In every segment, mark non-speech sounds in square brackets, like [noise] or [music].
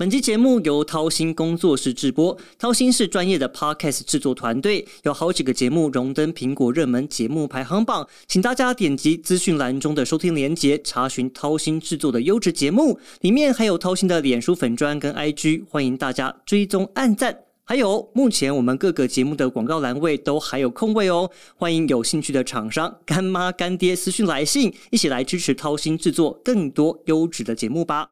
本期节目由掏心工作室制播，掏心是专业的 podcast 制作团队，有好几个节目荣登苹果热门节目排行榜，请大家点击资讯栏中的收听连结，查询掏心制作的优质节目，里面还有掏心的脸书粉砖跟 IG，欢迎大家追踪按赞。还有，目前我们各个节目的广告栏位都还有空位哦，欢迎有兴趣的厂商干妈干爹私讯来信，一起来支持掏心制作更多优质的节目吧。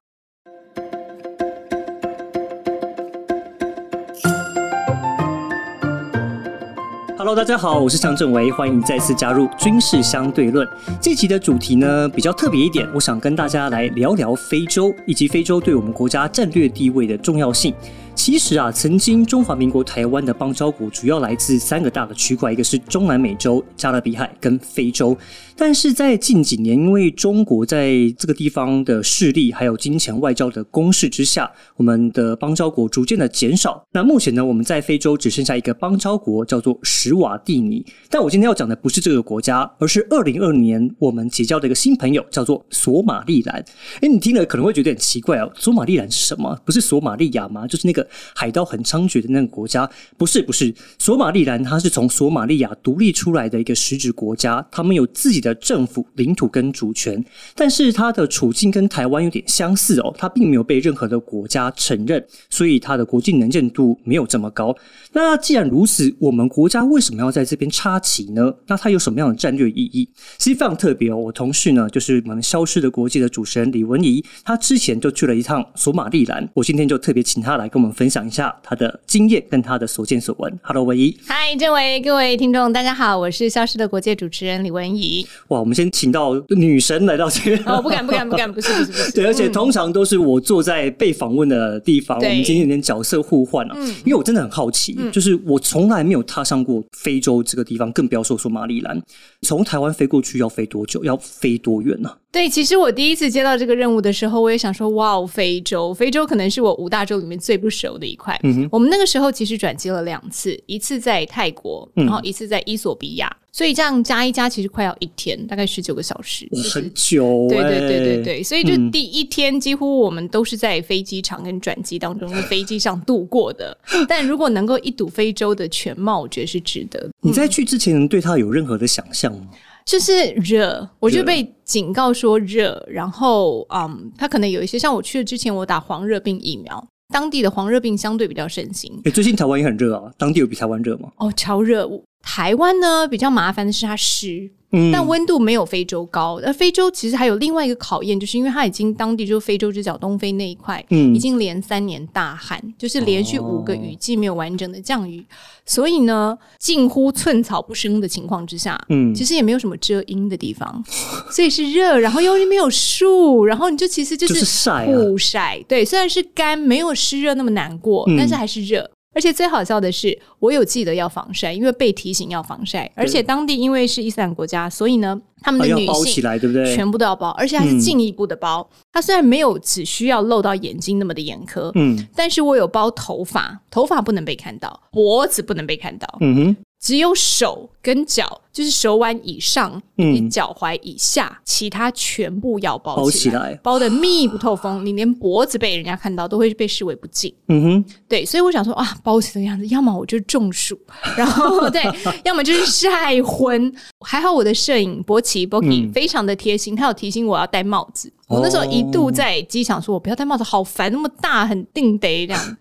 Hello，大家好，我是向正维，欢迎再次加入军事相对论。这集的主题呢比较特别一点，我想跟大家来聊聊非洲以及非洲对我们国家战略地位的重要性。其实啊，曾经中华民国台湾的邦交国主要来自三个大的区块，一个是中南美洲、加勒比海跟非洲。但是在近几年，因为中国在这个地方的势力还有金钱外交的攻势之下，我们的邦交国逐渐的减少。那目前呢，我们在非洲只剩下一个邦交国，叫做史瓦蒂尼。但我今天要讲的不是这个国家，而是二零二年我们结交的一个新朋友，叫做索马利兰。哎，你听了可能会觉得有点奇怪哦，索马利兰是什么？不是索马利亚吗？就是那个。海盗很猖獗的那个国家，不是不是，索马利兰它是从索马利亚独立出来的一个实质国家，他们有自己的政府、领土跟主权，但是它的处境跟台湾有点相似哦，它并没有被任何的国家承认，所以它的国际能见度没有这么高。那既然如此，我们国家为什么要在这边插旗呢？那它有什么样的战略意义？其实非常特别哦。我同事呢，就是我们消失的国际的主持人李文怡，他之前就去了一趟索马利兰，我今天就特别请他来跟我们分享一下他的经验跟他的所见所闻。Hello，文怡。嗨，这位各位听众，大家好，我是消失的国际主持人李文怡。哇，我们先请到女神来到这边。哦，不敢，不敢，不敢，不是，不是，不是。[laughs] 对，而且通常都是我坐在被访问的地方。我们今天有点角色互换了，因为我真的很好奇。就是我从来没有踏上过非洲这个地方，更不要说说马里兰。从台湾飞过去要飞多久？要飞多远呢？对，其实我第一次接到这个任务的时候，我也想说，哇，非洲，非洲可能是我五大洲里面最不熟的一块。嗯我们那个时候其实转机了两次，一次在泰国，然后一次在伊索比亚。所以这样加一加，其实快要一天，大概十九个小时，很久。对对对对对，所以就第一天几乎我们都是在飞机场跟转机当中的飞机上度过的。[laughs] 但如果能够一睹非洲的全貌，我觉得是值得。你在去之前能对它有任何的想象吗？就是热，我就被警告说热，然后嗯，它可能有一些像我去了之前，我打黄热病疫苗，当地的黄热病相对比较盛行。哎，最近台湾也很热啊，当地有比台湾热吗？哦，超热。台湾呢比较麻烦的是它湿，但温度没有非洲高。而非洲其实还有另外一个考验，就是因为它已经当地就是非洲之角东非那一块，嗯，已经连三年大旱，就是连续五个雨季没有完整的降雨，所以呢近乎寸草不生的情况之下，嗯，其实也没有什么遮阴的地方，[laughs] 所以是热，然后又没有树，然后你就其实就是晒，不晒，对，虽然是干，没有湿热那么难过，但是还是热。而且最好笑的是，我有记得要防晒，因为被提醒要防晒。而且当地因为是伊斯兰国家，所以呢，他们的女性对不对？全部都要包，而且还是进一步的包。它虽然没有只需要露到眼睛那么的严苛，嗯，但是我有包头发，头发不能被看到，脖子不能被看到，嗯哼。只有手跟脚，就是手腕以上以脚踝以下，其他全部要包起来，包的密不透风。你连脖子被人家看到，都会被视为不敬。嗯哼，对，所以我想说啊，包起这个样子，要么我就中暑，[laughs] 然后对，要么就是晒昏。还好我的摄影博奇 k i 非常的贴心，他有提醒我要戴帽子。我那时候一度在机场说，我不要戴帽子，好烦，那么大，很定得这样。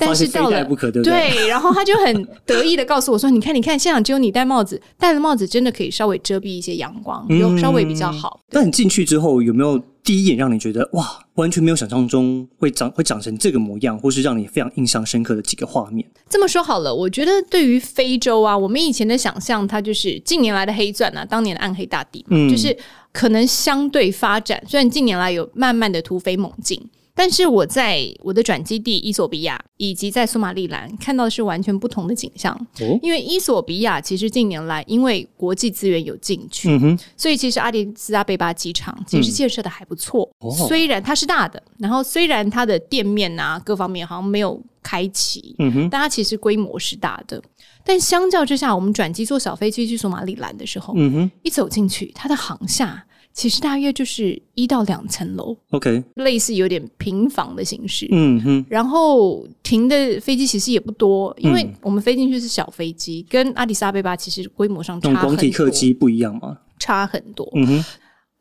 但是到了对，然后他就很 [laughs] 得意的告诉我说：“你看，你看，现场只有你戴帽子，戴了帽子真的可以稍微遮蔽一些阳光，有稍微比较好。”那你进去之后有没有第一眼让你觉得哇，完全没有想象中会长会长成这个模样，或是让你非常印象深刻的几个画面？这么说好了，我觉得对于非洲啊，我们以前的想象，它就是近年来的黑钻啊，当年的暗黑大地，嗯，就是可能相对发展，虽然近年来有慢慢的突飞猛进。但是我在我的转基地伊索比亚以及在索马利兰看到的是完全不同的景象。因为伊索比亚其实近年来因为国际资源有进去，所以其实阿迪斯阿贝巴机场其实建设的还不错。虽然它是大的，然后虽然它的店面啊各方面好像没有开启，但它其实规模是大的。但相较之下，我们转机坐小飞机去索马里兰的时候，一走进去，它的航厦。其实大约就是一到两层楼，OK，类似有点平房的形式。嗯哼，然后停的飞机其实也不多，因为我们飞进去是小飞机，跟阿迪萨贝巴其实规模上差很多。体客机不一样吗？差很多。嗯哼，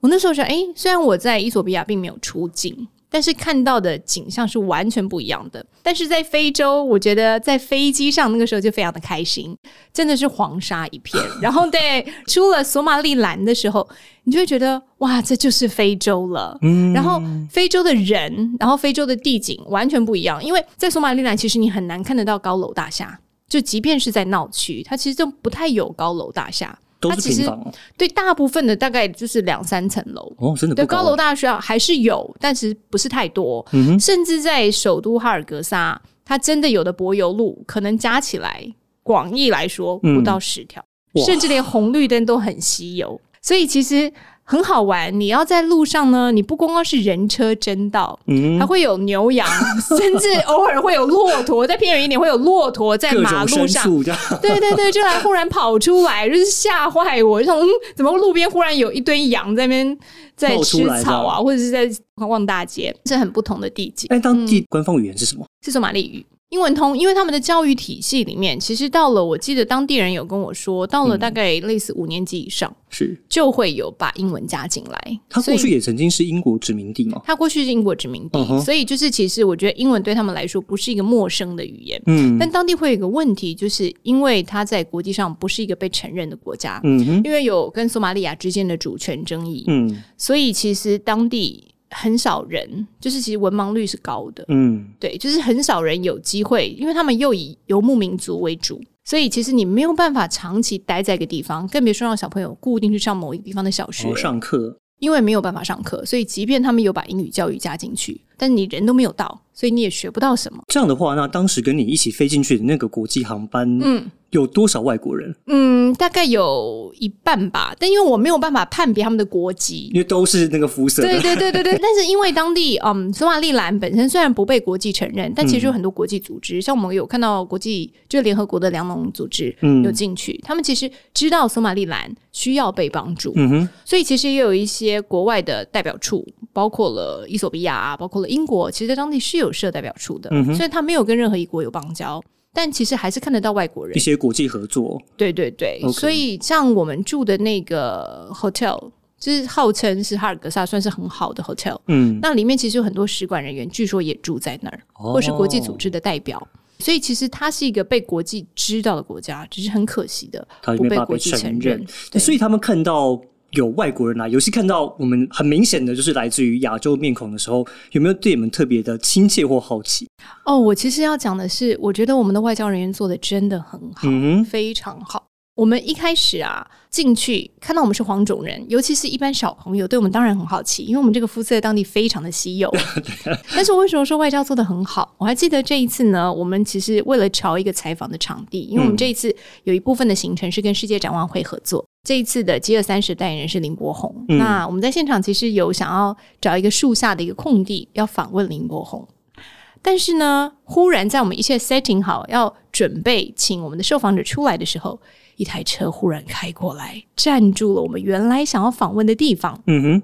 我那时候想，哎，虽然我在伊索比亚并没有出境。但是看到的景象是完全不一样的。但是在非洲，我觉得在飞机上那个时候就非常的开心，真的是黄沙一片。然后对，出了索马里兰的时候，你就会觉得哇，这就是非洲了。嗯。然后非洲的人，然后非洲的地景完全不一样，因为在索马里兰其实你很难看得到高楼大厦，就即便是在闹区，它其实就不太有高楼大厦。都是平房，对大部分的大概就是两三层楼哦，真的对高楼大厦还是有，但是不是太多。甚至在首都哈尔格萨，它真的有的柏油路可能加起来，广义来说不到十条，甚至连红绿灯都很稀有。所以其实。很好玩，你要在路上呢，你不光光是人车争道，还会有牛羊，[laughs] 甚至偶尔会有骆驼，在偏远一点会有骆驼在马路上，对对对，就来忽然跑出来，就是吓坏我，就嗯，怎么路边忽然有一堆羊在那边在吃草啊，或者是在逛大街，是很不同的地景。哎，当地官方语言是什么？是说马里语。英文通，因为他们的教育体系里面，其实到了，我记得当地人有跟我说，到了大概类似五年级以上，是就会有把英文加进来。他过去也曾经是英国殖民地嘛？他过去是英国殖民地，所以就是其实我觉得英文对他们来说不是一个陌生的语言。嗯，但当地会有一个问题，就是因为他在国际上不是一个被承认的国家，嗯，因为有跟索马利亚之间的主权争议，嗯，所以其实当地。很少人，就是其实文盲率是高的，嗯，对，就是很少人有机会，因为他们又以游牧民族为主，所以其实你没有办法长期待在一个地方，更别说让小朋友固定去上某一个地方的小学。上课，因为没有办法上课，所以即便他们有把英语教育加进去，但你人都没有到，所以你也学不到什么。这样的话，那当时跟你一起飞进去的那个国际航班，嗯。有多少外国人？嗯，大概有一半吧。但因为我没有办法判别他们的国籍，因为都是那个肤色。对对对对对。[laughs] 但是因为当地，嗯，索马利兰本身虽然不被国际承认，但其实有很多国际组织，像我们有看到国际，就联合国的粮农组织，嗯，有进去。他们其实知道索马利兰需要被帮助，嗯哼。所以其实也有一些国外的代表处，包括了伊索比亚啊，包括了英国，其实在当地是有设代表处的。嗯哼。虽然他没有跟任何一国有邦交。但其实还是看得到外国人。一些国际合作，对对对，所以像我们住的那个 hotel，就是号称是哈尔格萨算是很好的 hotel，嗯，那里面其实有很多使馆人员，据说也住在那儿，或是国际组织的代表，所以其实它是一个被国际知道的国家，只是很可惜的不被国际承认，所以他们看到。有外国人来，尤其看到我们很明显的就是来自于亚洲面孔的时候，有没有对你们特别的亲切或好奇？哦，我其实要讲的是，我觉得我们的外交人员做的真的很好，非常好。我们一开始啊进去看到我们是黄种人，尤其是一般小朋友，对我们当然很好奇，因为我们这个肤色在当地非常的稀有。[laughs] 但是我为什么说外交做的很好？我还记得这一次呢，我们其实为了找一个采访的场地，因为我们这一次有一部分的行程是跟世界展望会合作。这一次的 G 二三十代言人是林柏宏，那我们在现场其实有想要找一个树下的一个空地要访问林柏宏，但是呢，忽然在我们一切 setting 好要准备请我们的受访者出来的时候。一台车忽然开过来，站住了我们原来想要访问的地方。嗯哼。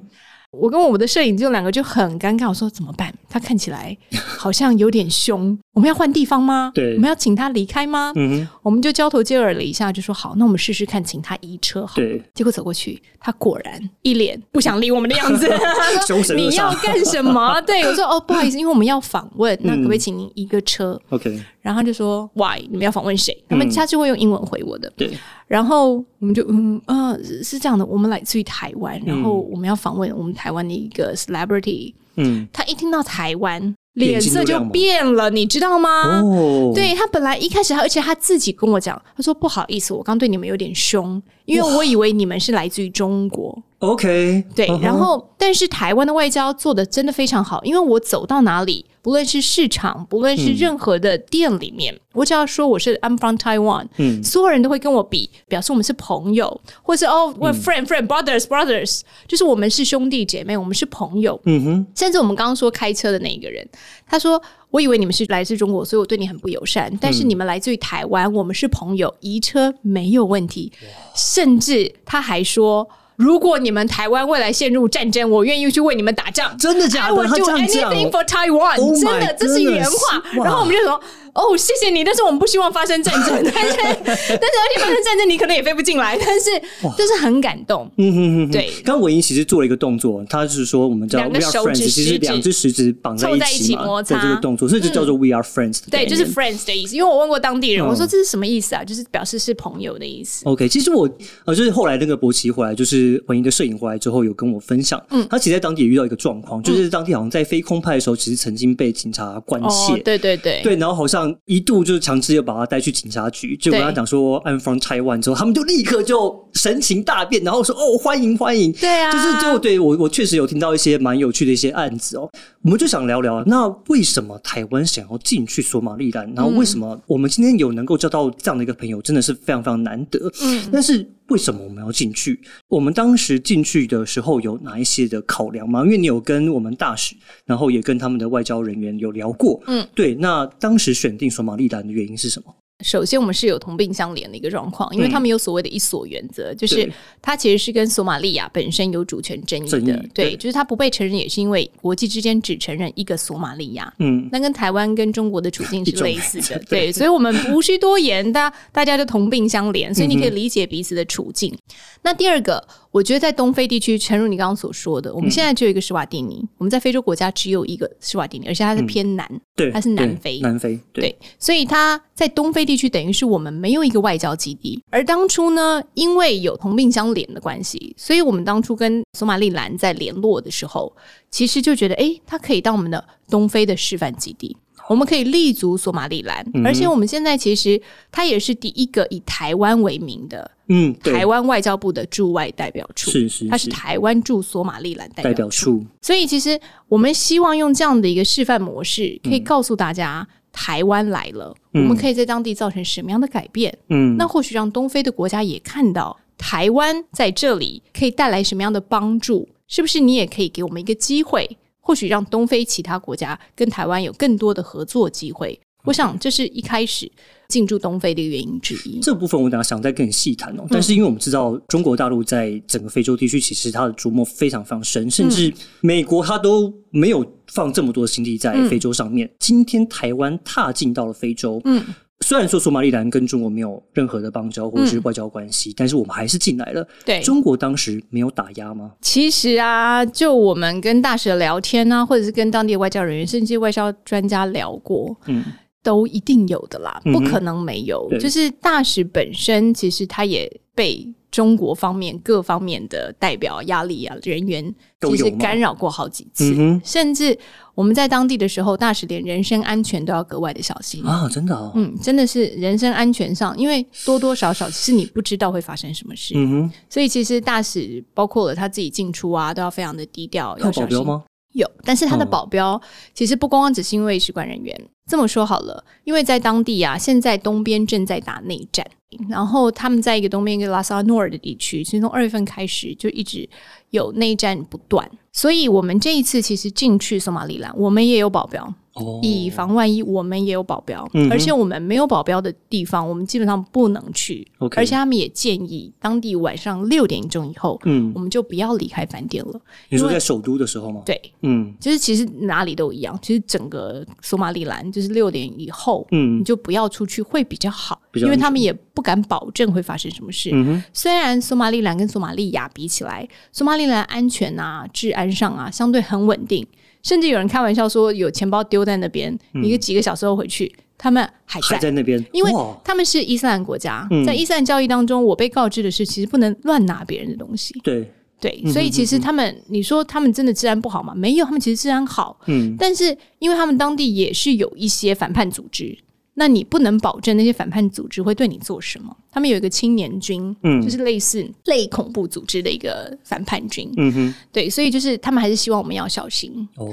我跟我们的摄影就两个就很尴尬，我说怎么办？他看起来 [laughs] 好像有点凶，我们要换地方吗？对，我们要请他离开吗？嗯，我们就交头接耳了一下，就说好，那我们试试看，请他移车。好，对。结果走过去，他果然一脸不想理我们的样子，[laughs] 你要干什么？[laughs] 对我说哦，不好意思，因为我们要访问，那可不可以请您移个车？OK。然后他就说 Why？你们要访问谁？他们他就会用英文回我的。对。然后我们就嗯啊是这样的，我们来自于台湾，然后我们要访问我们台湾的一个 celebrity，嗯，他一听到台湾。脸色就变了，你知道吗？哦，对他本来一开始，而且他自己跟我讲，他说不好意思，我刚对你们有点凶，因为我以为你们是来自于中国。OK，对，然后但是台湾的外交做的真的非常好，因为我走到哪里，不论是市场，不论是任何的店里面，我只要说我是 I'm from Taiwan，嗯，所有人都会跟我比，表示我们是朋友，或是哦，我 friend friend brothers brothers，就是我们是兄弟姐妹，我们是朋友，嗯哼，甚至我们刚刚说开车的那一个人，他说。我以为你们是来自中国，所以我对你很不友善。但是你们来自于台湾，我们是朋友，移车没有问题。甚至他还说，如果你们台湾未来陷入战争，我愿意去为你们打仗。真的假的？[laughs] 他 do anything for Taiwan，真的，这是原话。然后我们就说。哦，谢谢你，但是我们不希望发生战争，[laughs] 但是但是而且发生战争你可能也飞不进来，但是就是很感动。嗯嗯嗯，对。刚刚文英其实做了一个动作，他是说我们叫 We are friends，其实两只食指绑在一起摩擦这个动作，所以就叫做 We are friends。对，就是 friends 的意思。因为我问过当地人，我说这是什么意思啊？就是表示是朋友的意思。OK，其实我呃，就是后来那个博奇回来，就是文英的摄影回来之后，有跟我分享，嗯，他其实在当地也遇到一个状况，就是当地好像在飞空派的时候，其实曾经被警察关切。对对对对，然后好像一度就是。强制要把他带去警察局，就跟他讲说 I'm from Taiwan 之后，他们就立刻就神情大变，然后说哦欢迎欢迎，对啊，就是就对我我确实有听到一些蛮有趣的一些案子哦，我们就想聊聊，那为什么台湾想要进去索马利兰？然后为什么我们今天有能够交到这样的一个朋友，真的是非常非常难得。嗯，但是为什么我们要进去？我们当时进去的时候有哪一些的考量吗？因为你有跟我们大使，然后也跟他们的外交人员有聊过。嗯，对，那当时选定索马利兰的。原因是什么？首先，我们是有同病相怜的一个状况，因为他们有所谓的一所原则，就是它其实是跟索马利亚本身有主权争议的。对，就是它不被承认，也是因为国际之间只承认一个索马利亚。嗯，那跟台湾跟中国的处境是类似的。[laughs] 对，所以我们无需多言，大大家就同病相怜，所以你可以理解彼此的处境。那第二个。我觉得在东非地区，诚如你刚刚所说的，我们现在只有一个施瓦蒂尼。我们在非洲国家只有一个施瓦蒂尼，而且它是偏南，对，它是南非，南非，对。所以它在东非地区等于是我们没有一个外交基地。而当初呢，因为有同病相怜的关系，所以我们当初跟索马利兰在联络的时候，其实就觉得，哎，它可以当我们的东非的示范基地。我们可以立足索马里兰，而且我们现在其实它也是第一个以台湾为名的，嗯，台湾外交部的驻外代表处，是是，它是台湾驻索马里兰代表处。所以其实我们希望用这样的一个示范模式，可以告诉大家，台湾来了，我们可以在当地造成什么样的改变？嗯，那或许让东非的国家也看到台湾在这里可以带来什么样的帮助？是不是你也可以给我们一个机会？或许让东非其他国家跟台湾有更多的合作机会，我想这是一开始进驻东非的原因之一。这部分我等下想再跟你细谈哦。但是因为我们知道中国大陆在整个非洲地区，其实它的琢磨非常非常深，甚至美国它都没有放这么多的心力在非洲上面。今天台湾踏进到了非洲，嗯。虽然说索马里兰跟中国没有任何的邦交或者是外交关系，但是我们还是进来了。对，中国当时没有打压吗？其实啊，就我们跟大使聊天啊，或者是跟当地外交人员，甚至外交专家聊过，嗯，都一定有的啦，不可能没有。就是大使本身，其实他也被。中国方面各方面的代表压力啊，人员其实干扰过好几次，甚至我们在当地的时候，大使连人身安全都要格外的小心啊！真的，嗯，真的是人身安全上，因为多多少少是你不知道会发生什么事，嗯哼，所以其实大使包括了他自己进出啊，都要非常的低调，要小心吗？有，但是他的保镖其实不光光只是因为使馆人员。这么说好了，因为在当地啊，现在东边正在打内战，然后他们在一个东边一个拉萨诺尔的地区，其实从二月份开始就一直有内战不断，所以我们这一次其实进去索马里兰，我们也有保镖。以防万一，我们也有保镖，而且我们没有保镖的地方，我们基本上不能去。而且他们也建议，当地晚上六点钟以后，嗯，我们就不要离开饭店了。你说在首都的时候吗？对，嗯，就是其实哪里都一样，其实整个索马里兰就是六点以后，嗯，你就不要出去会比较好，因为他们也不敢保证会发生什么事。虽然索马里兰跟索马利亚比起来，索马里兰安全啊、治安上啊相对很稳定。甚至有人开玩笑说，有钱包丢在那边，一个几个小时后回去，他们还还在那边，因为他们是伊斯兰国家，在伊斯兰教义当中，我被告知的是，其实不能乱拿别人的东西。对对，所以其实他们，你说他们真的治安不好吗？没有，他们其实治安好。嗯，但是因为他们当地也是有一些反叛组织。那你不能保证那些反叛组织会对你做什么？他们有一个青年军，嗯，就是类似类恐怖组织的一个反叛军，嗯哼，对，所以就是他们还是希望我们要小心哦，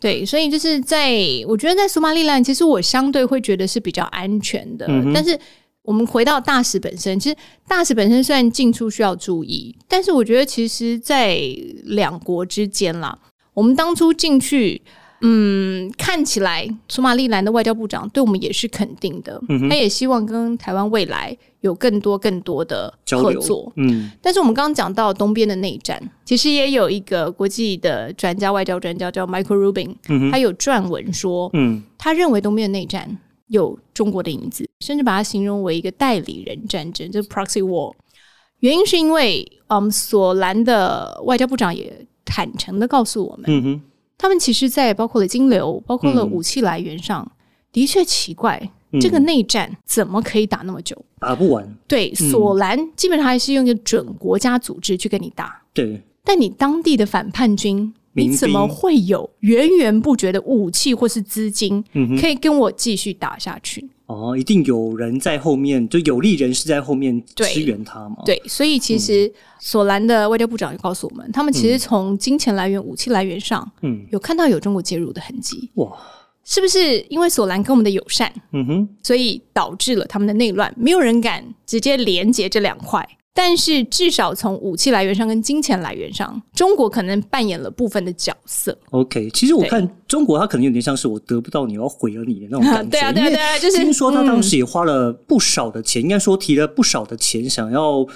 对，所以就是在我觉得在索马利兰，其实我相对会觉得是比较安全的。但是我们回到大使本身，其实大使本身虽然进出需要注意，但是我觉得其实，在两国之间啦，我们当初进去。嗯，看起来索马利兰的外交部长对我们也是肯定的，他也希望跟台湾未来有更多更多的合作。嗯，但是我们刚刚讲到东边的内战，其实也有一个国际的专家，外交专家叫 Michael Rubin，他有撰文说，嗯，他认为东边的内战有中国的影子，甚至把它形容为一个代理人战争，就是 proxy war。原因是因为，嗯，索兰的外交部长也坦诚的告诉我们，嗯哼。他们其实，在包括了金流、包括了武器来源上，的确奇怪，这个内战怎么可以打那么久？打不完。对，索兰基本上还是用一个准国家组织去跟你打。对。但你当地的反叛军，你怎么会有源源不绝的武器或是资金，可以跟我继续打下去？哦，一定有人在后面，就有利人士在后面支援他嘛？对，所以其实索兰的外交部长也告诉我们，他们其实从金钱来源、武器来源上，嗯，有看到有中国介入的痕迹。哇，是不是因为索兰跟我们的友善，嗯哼，所以导致了他们的内乱？没有人敢直接连接这两块。但是至少从武器来源上跟金钱来源上，中国可能扮演了部分的角色。OK，其实我看中国，他可能有点像是我得不到你，要毁了你的那种感觉。[laughs] 对啊，对啊，对啊，就是听说他当时也花了不少的钱，应该说提了不少的钱，想要。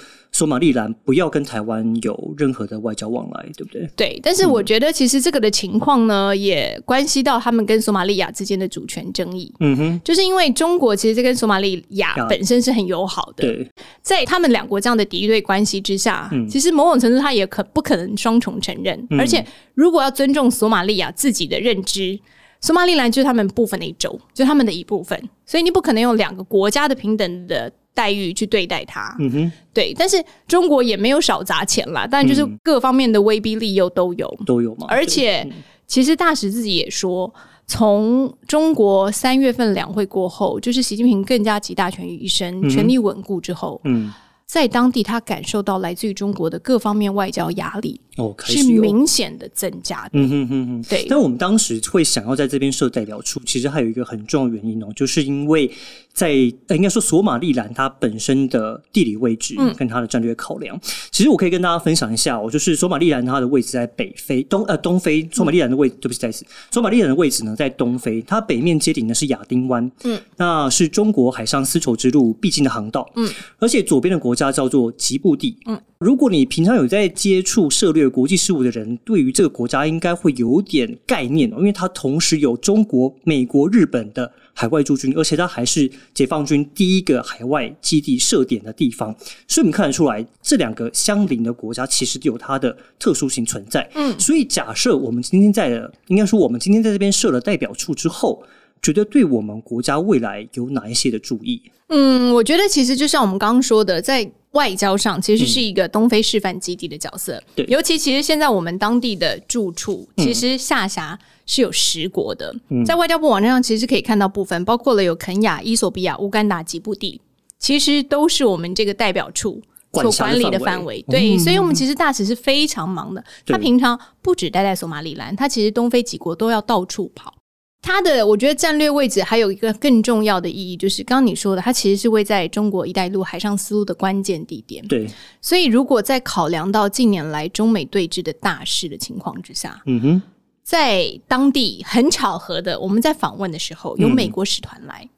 索马利兰不要跟台湾有任何的外交往来，对不对？对，但是我觉得其实这个的情况呢，也关系到他们跟索马利亚之间的主权争议。嗯哼，就是因为中国其实这跟索马利亚本身是很友好的，对，在他们两国这样的敌对关系之下，其实某种程度他也可不可能双重承认。而且，如果要尊重索马利亚自己的认知，索马利兰就是他们部分的一州，就是他们的一部分，所以你不可能用两个国家的平等的。待遇去对待他，嗯哼，对，但是中国也没有少砸钱啦，但就是各方面的威逼利诱都有，都有嘛。而且，其实大使自己也说，从中国三月份两会过后，就是习近平更加集大权于一身，权力稳固之后，嗯。在当地，他感受到来自于中国的各方面外交压力，哦，是明显的增加的。嗯哼哼哼，对。但我们当时会想要在这边设代表处，其实还有一个很重要原因哦，就是因为在应该说索马利兰它本身的地理位置跟它的战略考量。其实我可以跟大家分享一下，哦，就是索马利兰它的位置在北非东呃东非，索马利兰的位对不起，再次，索马利兰的位置呢在东非，它北面接顶的是亚丁湾，嗯，那是中国海上丝绸之路必经的航道，嗯，而且左边的国。家叫做吉布地。嗯，如果你平常有在接触涉略国际事务的人，对于这个国家应该会有点概念哦，因为它同时有中国、美国、日本的海外驻军，而且它还是解放军第一个海外基地设点的地方，所以我们看得出来，这两个相邻的国家其实有它的特殊性存在。嗯，所以假设我们今天在的，应该说我们今天在这边设了代表处之后。觉得对我们国家未来有哪一些的注意？嗯，我觉得其实就像我们刚刚说的，在外交上其实是一个东非示范基地的角色。对，尤其其实现在我们当地的住处，其实下辖是有十国的。在外交部网站上，其实可以看到部分，包括了有肯亚、伊索比亚、乌干达、吉布地，其实都是我们这个代表处所管理的范围。对，所以我们其实大使是非常忙的。他平常不止待在索马里兰，他其实东非几国都要到处跑。它的我觉得战略位置还有一个更重要的意义，就是刚刚你说的，它其实是位在中国“一带一路”海上丝路的关键地点。对，所以如果在考量到近年来中美对峙的大势的情况之下，嗯哼，在当地很巧合的，我们在访问的时候，有美国使团来，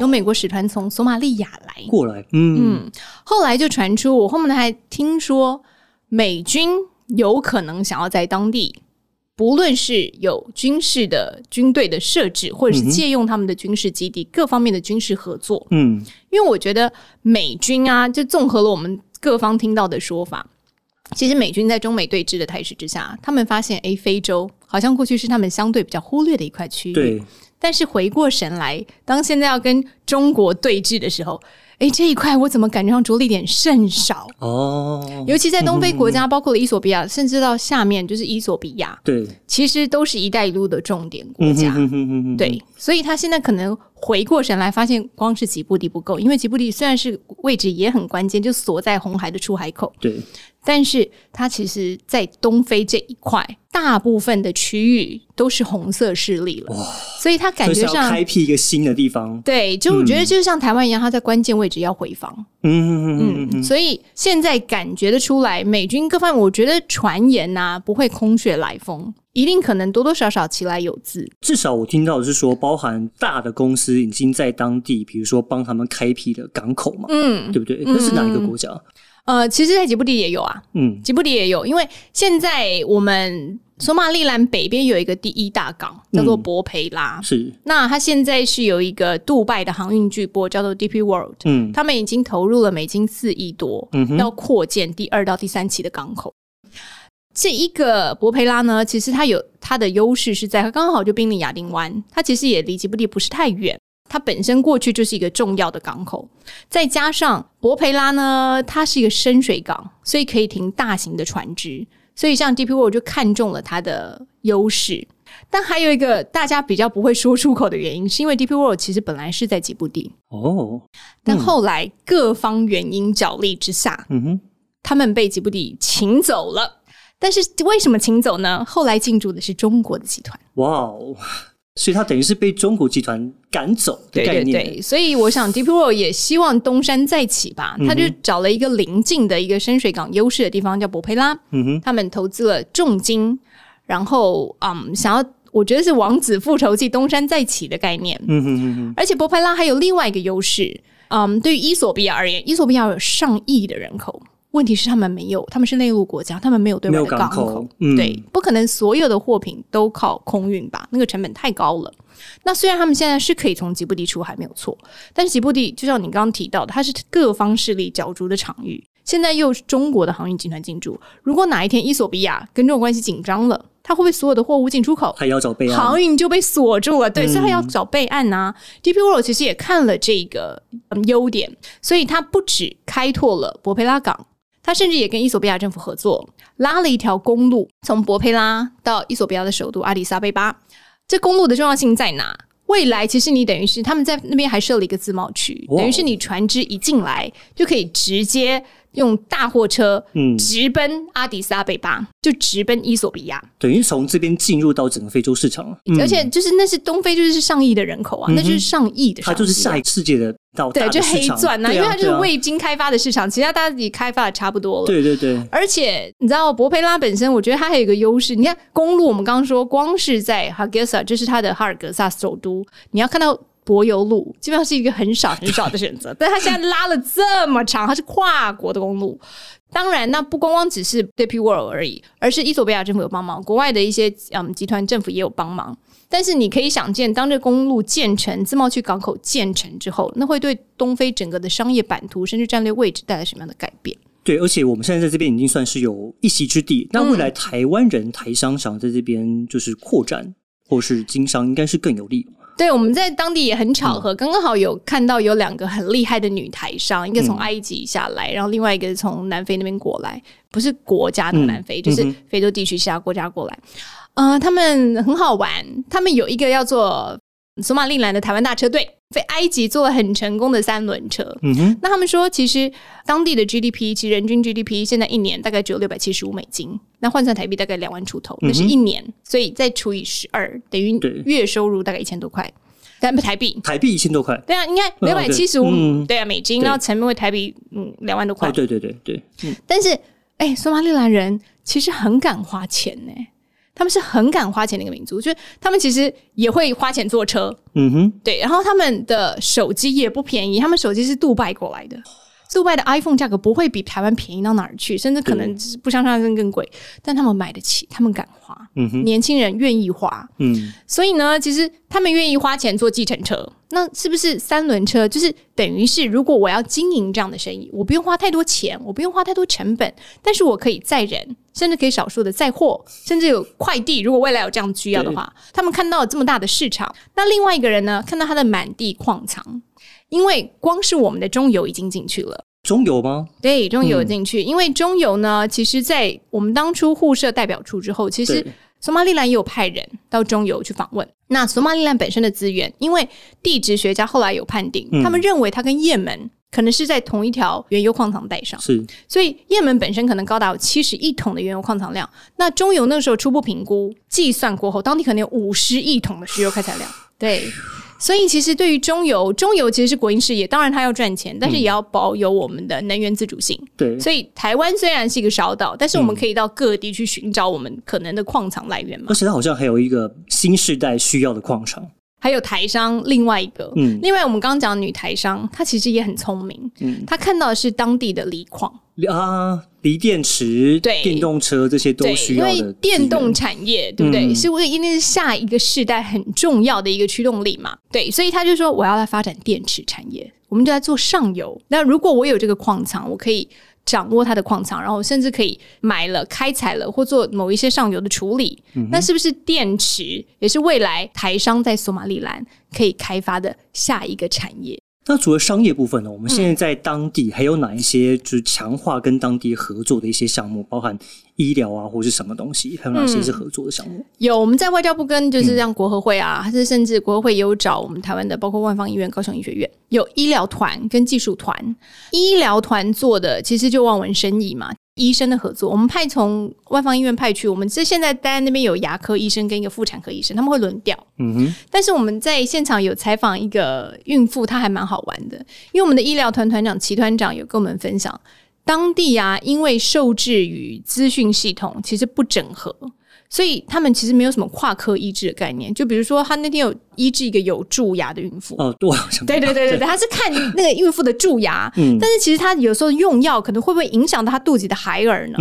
有美国使团从索马利亚来。过来，嗯，后来就传出，我后面还听说美军有可能想要在当地。不论是有军事的军队的设置，或者是借用他们的军事基地，各方面的军事合作，嗯，因为我觉得美军啊，就综合了我们各方听到的说法，其实美军在中美对峙的态势之下，他们发现，哎，非洲好像过去是他们相对比较忽略的一块区域，对，但是回过神来，当现在要跟中国对峙的时候。哎，这一块我怎么感觉上着力点甚少哦？尤其在东非国家，包括了伊索比亚，甚至到下面就是伊索比亚，对，其实都是一带一路的重点国家。对，所以他现在可能回过神来，发现光是吉布地不够，因为吉布地虽然是位置也很关键，就锁在红海的出海口。对。但是它其实，在东非这一块，大部分的区域都是红色势力了，所以他感觉上开辟一个新的地方。对，就我觉得就是像台湾一样，它在关键位置要回防。嗯嗯嗯。所以现在感觉得出来，美军各方面，我觉得传言呐不会空穴来风。一定可能多多少少其来有自，至少我听到的是说，包含大的公司已经在当地，比如说帮他们开辟的港口嘛，嗯，对不对？那是哪一个国家？呃，其实，在吉布地也有啊，嗯，吉布地也有，因为现在我们索马利兰北边有一个第一大港，叫做博培拉，是。那它现在是有一个杜拜的航运巨波叫做 DP World，嗯，他们已经投入了美金四亿多，嗯，要扩建第二到第三期的港口。这一个博培拉呢，其实它有它的优势是在它刚好就濒临亚丁湾，它其实也离吉布地不是太远，它本身过去就是一个重要的港口，再加上博培拉呢，它是一个深水港，所以可以停大型的船只，所以像 DP World 就看中了它的优势。但还有一个大家比较不会说出口的原因，是因为 DP World 其实本来是在吉布地哦，但后来各方原因角力之下，嗯哼，他们被吉布地请走了。但是为什么请走呢？后来进驻的是中国的集团。哇哦，所以他等于是被中国集团赶走的概念。对，所以我想 DeepWorld 也希望东山再起吧，他就找了一个临近的一个深水港优势的地方，叫博佩拉。嗯哼，他们投资了重金，然后嗯，想要我觉得是王子复仇记东山再起的概念。嗯哼嗯哼，而且博佩拉还有另外一个优势，嗯，对于伊索比亚而言，伊索比亚有上亿的人口。问题是他们没有，他们是内陆国家，他们没有对外的港口，对，不可能所有的货品都靠空运吧？那个成本太高了。那虽然他们现在是可以从吉布地出海，没有错，但是吉布地就像你刚刚提到的，它是各方势力角逐的场域。现在又是中国的航运集团进驻，如果哪一天伊索比亚跟中国关系紧张了，他会不会所有的货物进出口，还要找备案，航运就被锁住了？对，所以他要找备案呐。DP World 其实也看了这个优点，所以他不止开拓了博佩拉港。他甚至也跟伊索比亚政府合作，拉了一条公路，从博佩拉到伊索比亚的首都阿里萨贝巴。这公路的重要性在哪？未来其实你等于是他们在那边还设了一个自贸区，等于是你船只一进来就可以直接。用大货车，嗯，直奔阿迪斯阿贝巴，就直奔伊索比亚，等于从这边进入到整个非洲市场而且就是那是东非，就是上亿的人口啊，那就是上亿的，它就是下一世界的到对，就黑钻呐，因为它就是未经开发的市场，其他大家己开发的差不多了。对对对，而且你知道博佩拉本身，我觉得它还有一个优势，你看公路，我们刚刚说，光是在哈格萨，就是它的哈尔格萨首都，你要看到。柏油路基本上是一个很少 [laughs] 很少的选择，但它现在拉了这么长，它是跨国的公路。当然，那不光光只是 DP World 而已，而是伊索比亚政府有帮忙，国外的一些嗯集团政府也有帮忙。但是你可以想见，当这公路建成，自贸区港口建成之后，那会对东非整个的商业版图甚至战略位置带来什么样的改变？对，而且我们现在在这边已经算是有一席之地。那未来台湾人台商想在这边就是扩展或是经商，应该是更有利。对，我们在当地也很巧合，刚刚好有看到有两个很厉害的女台商，一个从埃及下来，然后另外一个是从南非那边过来，不是国家的南非，就是非洲地区其他国家过来。呃，他们很好玩，他们有一个要做索马利兰的台湾大车队。在埃及做了很成功的三轮车，嗯哼，那他们说，其实当地的 GDP，其实人均 GDP 现在一年大概只有六百七十五美金，那换算台币大概两万出头，那是一年，所以再除以十二，等于月收入大概一千多块，台币，台币一千多块，对啊，应该六百七十五，对啊，美金，然后乘为台币，嗯，两万多块，对对对对，嗯，但是，哎，索马利兰人其实很敢花钱呢。他们是很敢花钱的一个民族，就是他们其实也会花钱坐车，嗯哼，对。然后他们的手机也不便宜，他们手机是杜拜过来的，杜拜的 iPhone 价格不会比台湾便宜到哪儿去，甚至可能不相上下更贵，但他们买得起，他们敢花，嗯哼，年轻人愿意花，嗯。所以呢，其实他们愿意花钱坐计程车。那是不是三轮车？就是等于是，如果我要经营这样的生意，我不用花太多钱，我不用花太多成本，但是我可以载人，甚至可以少数的载货，甚至有快递。如果未来有这样需要的话，他们看到了这么大的市场。那另外一个人呢，看到他的满地矿藏，因为光是我们的中油已经进去了。中油吗？对，中油进去，因为中油呢，其实在我们当初互设代表处之后，其实。索马利兰也有派人到中油去访问。那索马利兰本身的资源，因为地质学家后来有判定，他们认为它跟也门可能是在同一条原油矿藏带上。是，所以也门本身可能高达有七十亿桶的原油矿藏量。那中油那个时候初步评估计算过后，当地可能有五十亿桶的石油开采量。[sighs] 对。所以，其实对于中油，中油其实是国营事业，当然它要赚钱，但是也要保有我们的能源自主性。对，所以台湾虽然是一个小岛，但是我们可以到各地去寻找我们可能的矿藏来源嘛。而且它好像还有一个新时代需要的矿场，还有台商。另外一个，嗯，另外我们刚刚讲女台商，她其实也很聪明，嗯，她看到的是当地的锂矿。啊，锂电池、对电动车这些都需要的，因为电动产业对不对？是为一定是下一个世代很重要的一个驱动力嘛？对，所以他就说我要来发展电池产业，我们就在做上游。那如果我有这个矿藏，我可以掌握它的矿藏，然后甚至可以买了、开采了或做某一些上游的处理，那是不是电池也是未来台商在索马里兰可以开发的下一个产业？那除了商业部分呢？我们现在在当地还有哪一些就是强化跟当地合作的一些项目？包含医疗啊，或是什么东西？还有哪些是合作的项目？有我们在外交部跟就是像国合会啊，还是甚至国合会也有找我们台湾的，包括万方医院、高雄医学院，有医疗团跟技术团。医疗团做的其实就望文生义嘛。医生的合作，我们派从外方医院派去，我们这现在待在那边有牙科医生跟一个妇产科医生，他们会轮调。嗯哼。但是我们在现场有采访一个孕妇，她还蛮好玩的，因为我们的医疗团团长齐团长有跟我们分享，当地啊，因为受制于资讯系统，其实不整合。所以他们其实没有什么跨科医治的概念，就比如说他那天有医治一个有蛀牙的孕妇，哦，对，对对对对对，他是看那个孕妇的蛀牙，嗯，但是其实他有时候用药可能会不会影响到他肚子的孩儿呢？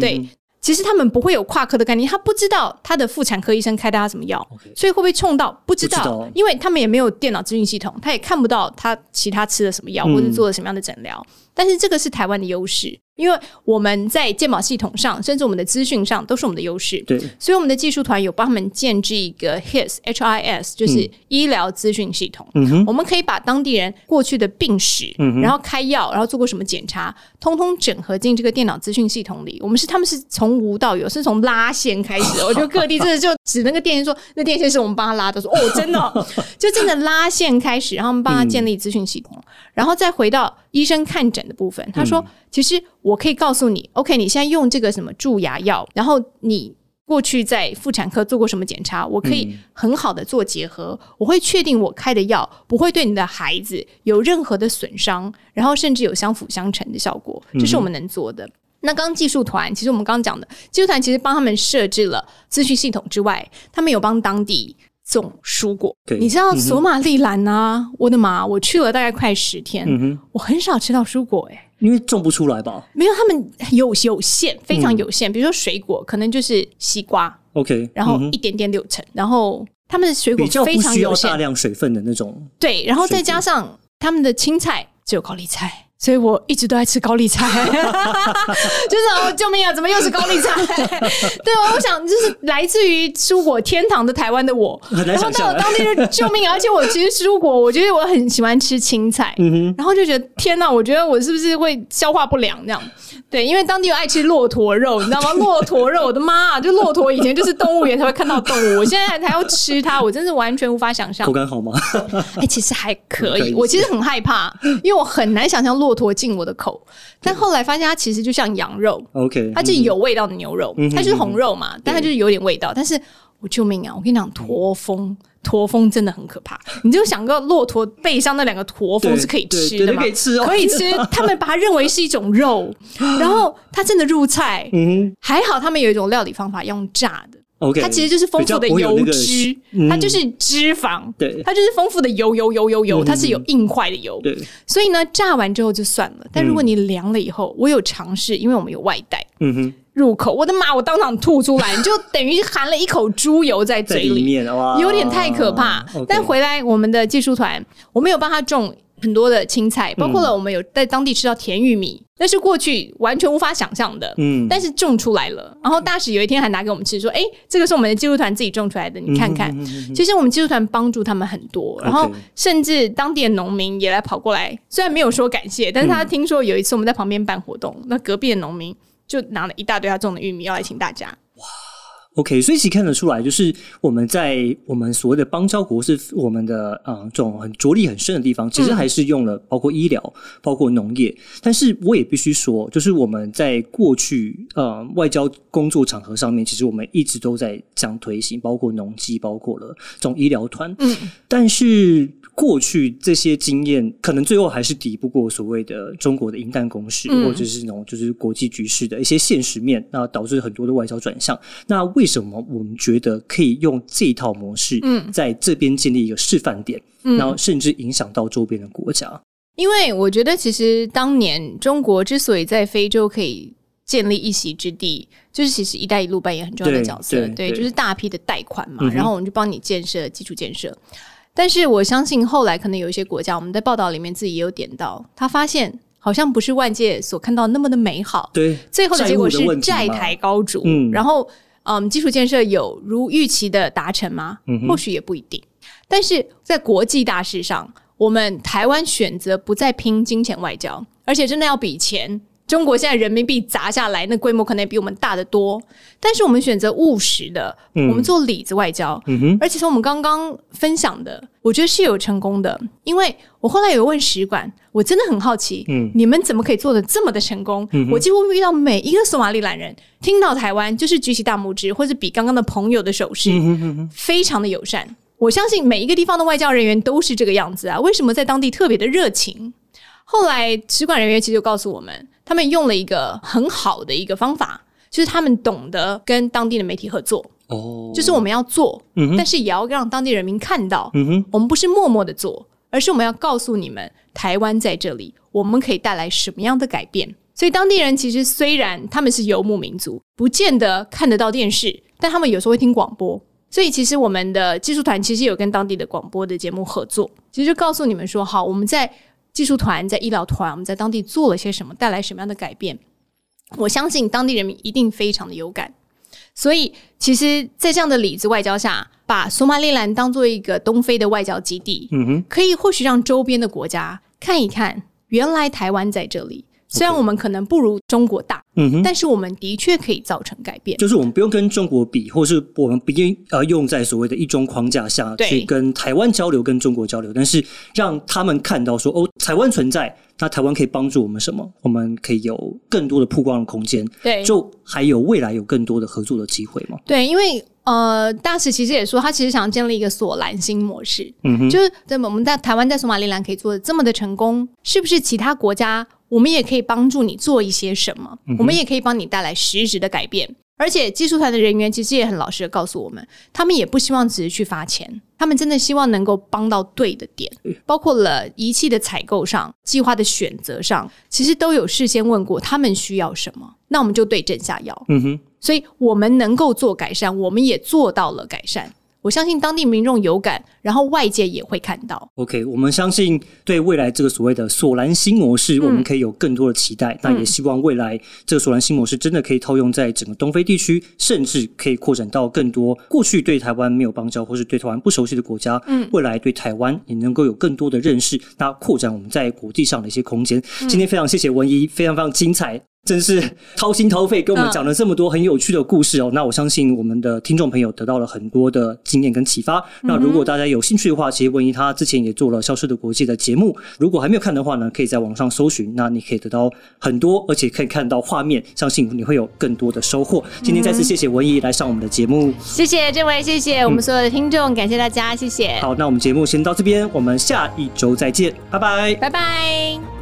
对，其实他们不会有跨科的概念，他不知道他的妇产科医生开的他什么药，所以会不会冲到不知道，因为他们也没有电脑资讯系统，他也看不到他其他吃了什么药或者做了什么样的诊疗，但是这个是台湾的优势。因为我们在健保系统上，甚至我们的资讯上都是我们的优势，对，所以我们的技术团有帮他们建制一个 HIS H I S，就是医疗资讯系统。嗯哼，我们可以把当地人过去的病史，然后开药，然后做过什么检查，通通整合进这个电脑资讯系统里。我们是他们是从无到有，是从拉线开始。[laughs] 我觉得各地真的就指那个电线说，那电线是我们帮他拉的，说哦，真的，[laughs] 就真的拉线开始，然后我们帮他建立资讯系统，然后再回到医生看诊的部分。他说，其实。我可以告诉你，OK，你现在用这个什么蛀牙药，然后你过去在妇产科做过什么检查，我可以很好的做结合，我会确定我开的药不会对你的孩子有任何的损伤，然后甚至有相辅相成的效果，这是我们能做的。那刚技术团，其实我们刚刚讲的技术团，其实帮他们设置了资讯系统之外，他们有帮当地种蔬果。你知道索马利兰啊？我的妈！我去了大概快十天，我很少吃到蔬果，哎。因为种不出来吧？没有，他们有有限，非常有限。比如说水果，可能就是西瓜，OK，然后一点点六成，然后他们的水果非常有限大量水分的那种。对，然后再加上他们的青菜只有高丽菜。所以我一直都在吃高丽菜，[laughs] 就是哦，救命啊！怎么又是高丽菜？[laughs] 对啊，我想就是来自于蔬果天堂的台湾的我，然后到了当地就救命！而且我其实蔬果，我觉得我很喜欢吃青菜，嗯然后就觉得天哪，我觉得我是不是会消化不良这样？对，因为当地有爱吃骆驼肉，你知道吗？[laughs] 骆驼肉，我的妈！就骆驼以前就是动物园才会看到动物，我现在还要吃它，我真是完全无法想象。口感好吗？哎，其实还可以。我其实很害怕，因为我很难想象骆。骆驼进我的口，但后来发现它其实就像羊肉，OK，它就是有味道的牛肉，它就是红肉嘛，但它就是有点味道。但是我救命啊！我跟你讲，驼峰，驼峰真的很可怕。你就想个骆驼背上那两个驼峰是可以吃的吗？可以吃，可以吃。[laughs] 他们把它认为是一种肉，[laughs] 然后它真的入菜。嗯，还好他们有一种料理方法用炸的。它其实就是丰富的油脂，它就是脂肪，对，它就是丰富的油油油油油，它是有硬块的油，对。所以呢，炸完之后就算了，但如果你凉了以后，我有尝试，因为我们有外带，嗯哼，入口，我的妈，我当场吐出来，你就等于含了一口猪油在嘴里面，有点太可怕。但回来我们的技术团，我们有帮他种。很多的青菜，包括了我们有在当地吃到甜玉米，那是过去完全无法想象的。嗯，但是种出来了。然后大使有一天还拿给我们吃，说：“哎，这个是我们的技术团自己种出来的，你看看。”其实我们技术团帮助他们很多，然后甚至当地的农民也来跑过来，虽然没有说感谢，但是他听说有一次我们在旁边办活动，那隔壁的农民就拿了一大堆他种的玉米要来请大家。哇！OK，所以其实看得出来，就是我们在我们所谓的邦交国是我们的啊这种很着力很深的地方，其实还是用了包括医疗、包括农业。但是我也必须说，就是我们在过去呃外交工作场合上面，其实我们一直都在这样推行，包括农机，包括了这种医疗团。嗯，但是。过去这些经验，可能最后还是抵不过所谓的中国的银弹攻势，或者是那种就是国际局势的一些现实面，那导致很多的外交转向。那为什么我们觉得可以用这一套模式，在这边建立一个示范点，然后甚至影响到周边的国家？因为我觉得，其实当年中国之所以在非洲可以建立一席之地，就是其实“一带一路”扮演很重要的角色，对，就是大批的贷款嘛，然后我们就帮你建设基础建设。但是我相信后来可能有一些国家，我们在报道里面自己也有点到，他发现好像不是外界所看到那么的美好。对，最后的结果是债台高筑。嗯，然后嗯，基础建设有如预期的达成吗？嗯，或许也不一定。但是在国际大事上，我们台湾选择不再拼金钱外交，而且真的要比钱。中国现在人民币砸下来，那规模可能比我们大得多。但是我们选择务实的，我们做里子外交。而且从我们刚刚分享的，我觉得是有成功的。因为我后来有问使馆，我真的很好奇，你们怎么可以做的这么的成功？我几乎遇到每一个索马里兰人，听到台湾就是举起大拇指，或者比刚刚的朋友的手势，非常的友善。我相信每一个地方的外交人员都是这个样子啊。为什么在当地特别的热情？后来使馆人员其实就告诉我们。他们用了一个很好的一个方法，就是他们懂得跟当地的媒体合作。哦，就是我们要做，但是也要让当地人民看到。嗯哼，我们不是默默的做，而是我们要告诉你们，台湾在这里，我们可以带来什么样的改变。所以当地人其实虽然他们是游牧民族，不见得看得到电视，但他们有时候会听广播。所以其实我们的技术团其实有跟当地的广播的节目合作，其实就告诉你们说，好，我们在。技术团在医疗团，我们在当地做了些什么，带来什么样的改变？我相信当地人民一定非常的有感。所以，其实，在这样的里子外交下，把索马利兰当做一个东非的外交基地，嗯哼，可以或许让周边的国家看一看，原来台湾在这里。虽然我们可能不如中国大，嗯哼，但是我们的确可以造成改变。就是我们不用跟中国比，或是我们不用呃用在所谓的一中框架下去跟台湾交流、跟中国交流，但是让他们看到说哦，台湾存在，那台湾可以帮助我们什么？我们可以有更多的曝光的空间，对，就还有未来有更多的合作的机会嘛？对，因为呃，大使其实也说，他其实想建立一个索兰新模式，嗯哼，就是在我们在台湾在索马利兰可以做的这么的成功，是不是其他国家？我们也可以帮助你做一些什么，我们也可以帮你带来实质的改变。而且技术团的人员其实也很老实的告诉我们，他们也不希望只是去发钱，他们真的希望能够帮到对的点，包括了仪器的采购上、计划的选择上，其实都有事先问过他们需要什么，那我们就对症下药。嗯哼，所以我们能够做改善，我们也做到了改善。我相信当地民众有感，然后外界也会看到。OK，我们相信对未来这个所谓的索兰新模式，我们可以有更多的期待。那也希望未来这个索兰新模式真的可以套用在整个东非地区，甚至可以扩展到更多过去对台湾没有邦交或是对台湾不熟悉的国家。嗯，未来对台湾也能够有更多的认识，那扩展我们在国际上的一些空间。今天非常谢谢文一，非常非常精彩。真是掏心掏肺跟我们讲了这么多很有趣的故事哦！那我相信我们的听众朋友得到了很多的经验跟启发。那如果大家有兴趣的话，其实文怡她之前也做了《消失的国际》的节目，如果还没有看的话呢，可以在网上搜寻。那你可以得到很多，而且可以看到画面，相信你会有更多的收获。今天再次谢谢文怡来上我们的节目，谢谢这位，谢谢我们所有的听众，感谢大家，谢谢。好，那我们节目先到这边，我们下一周再见，拜拜，拜拜。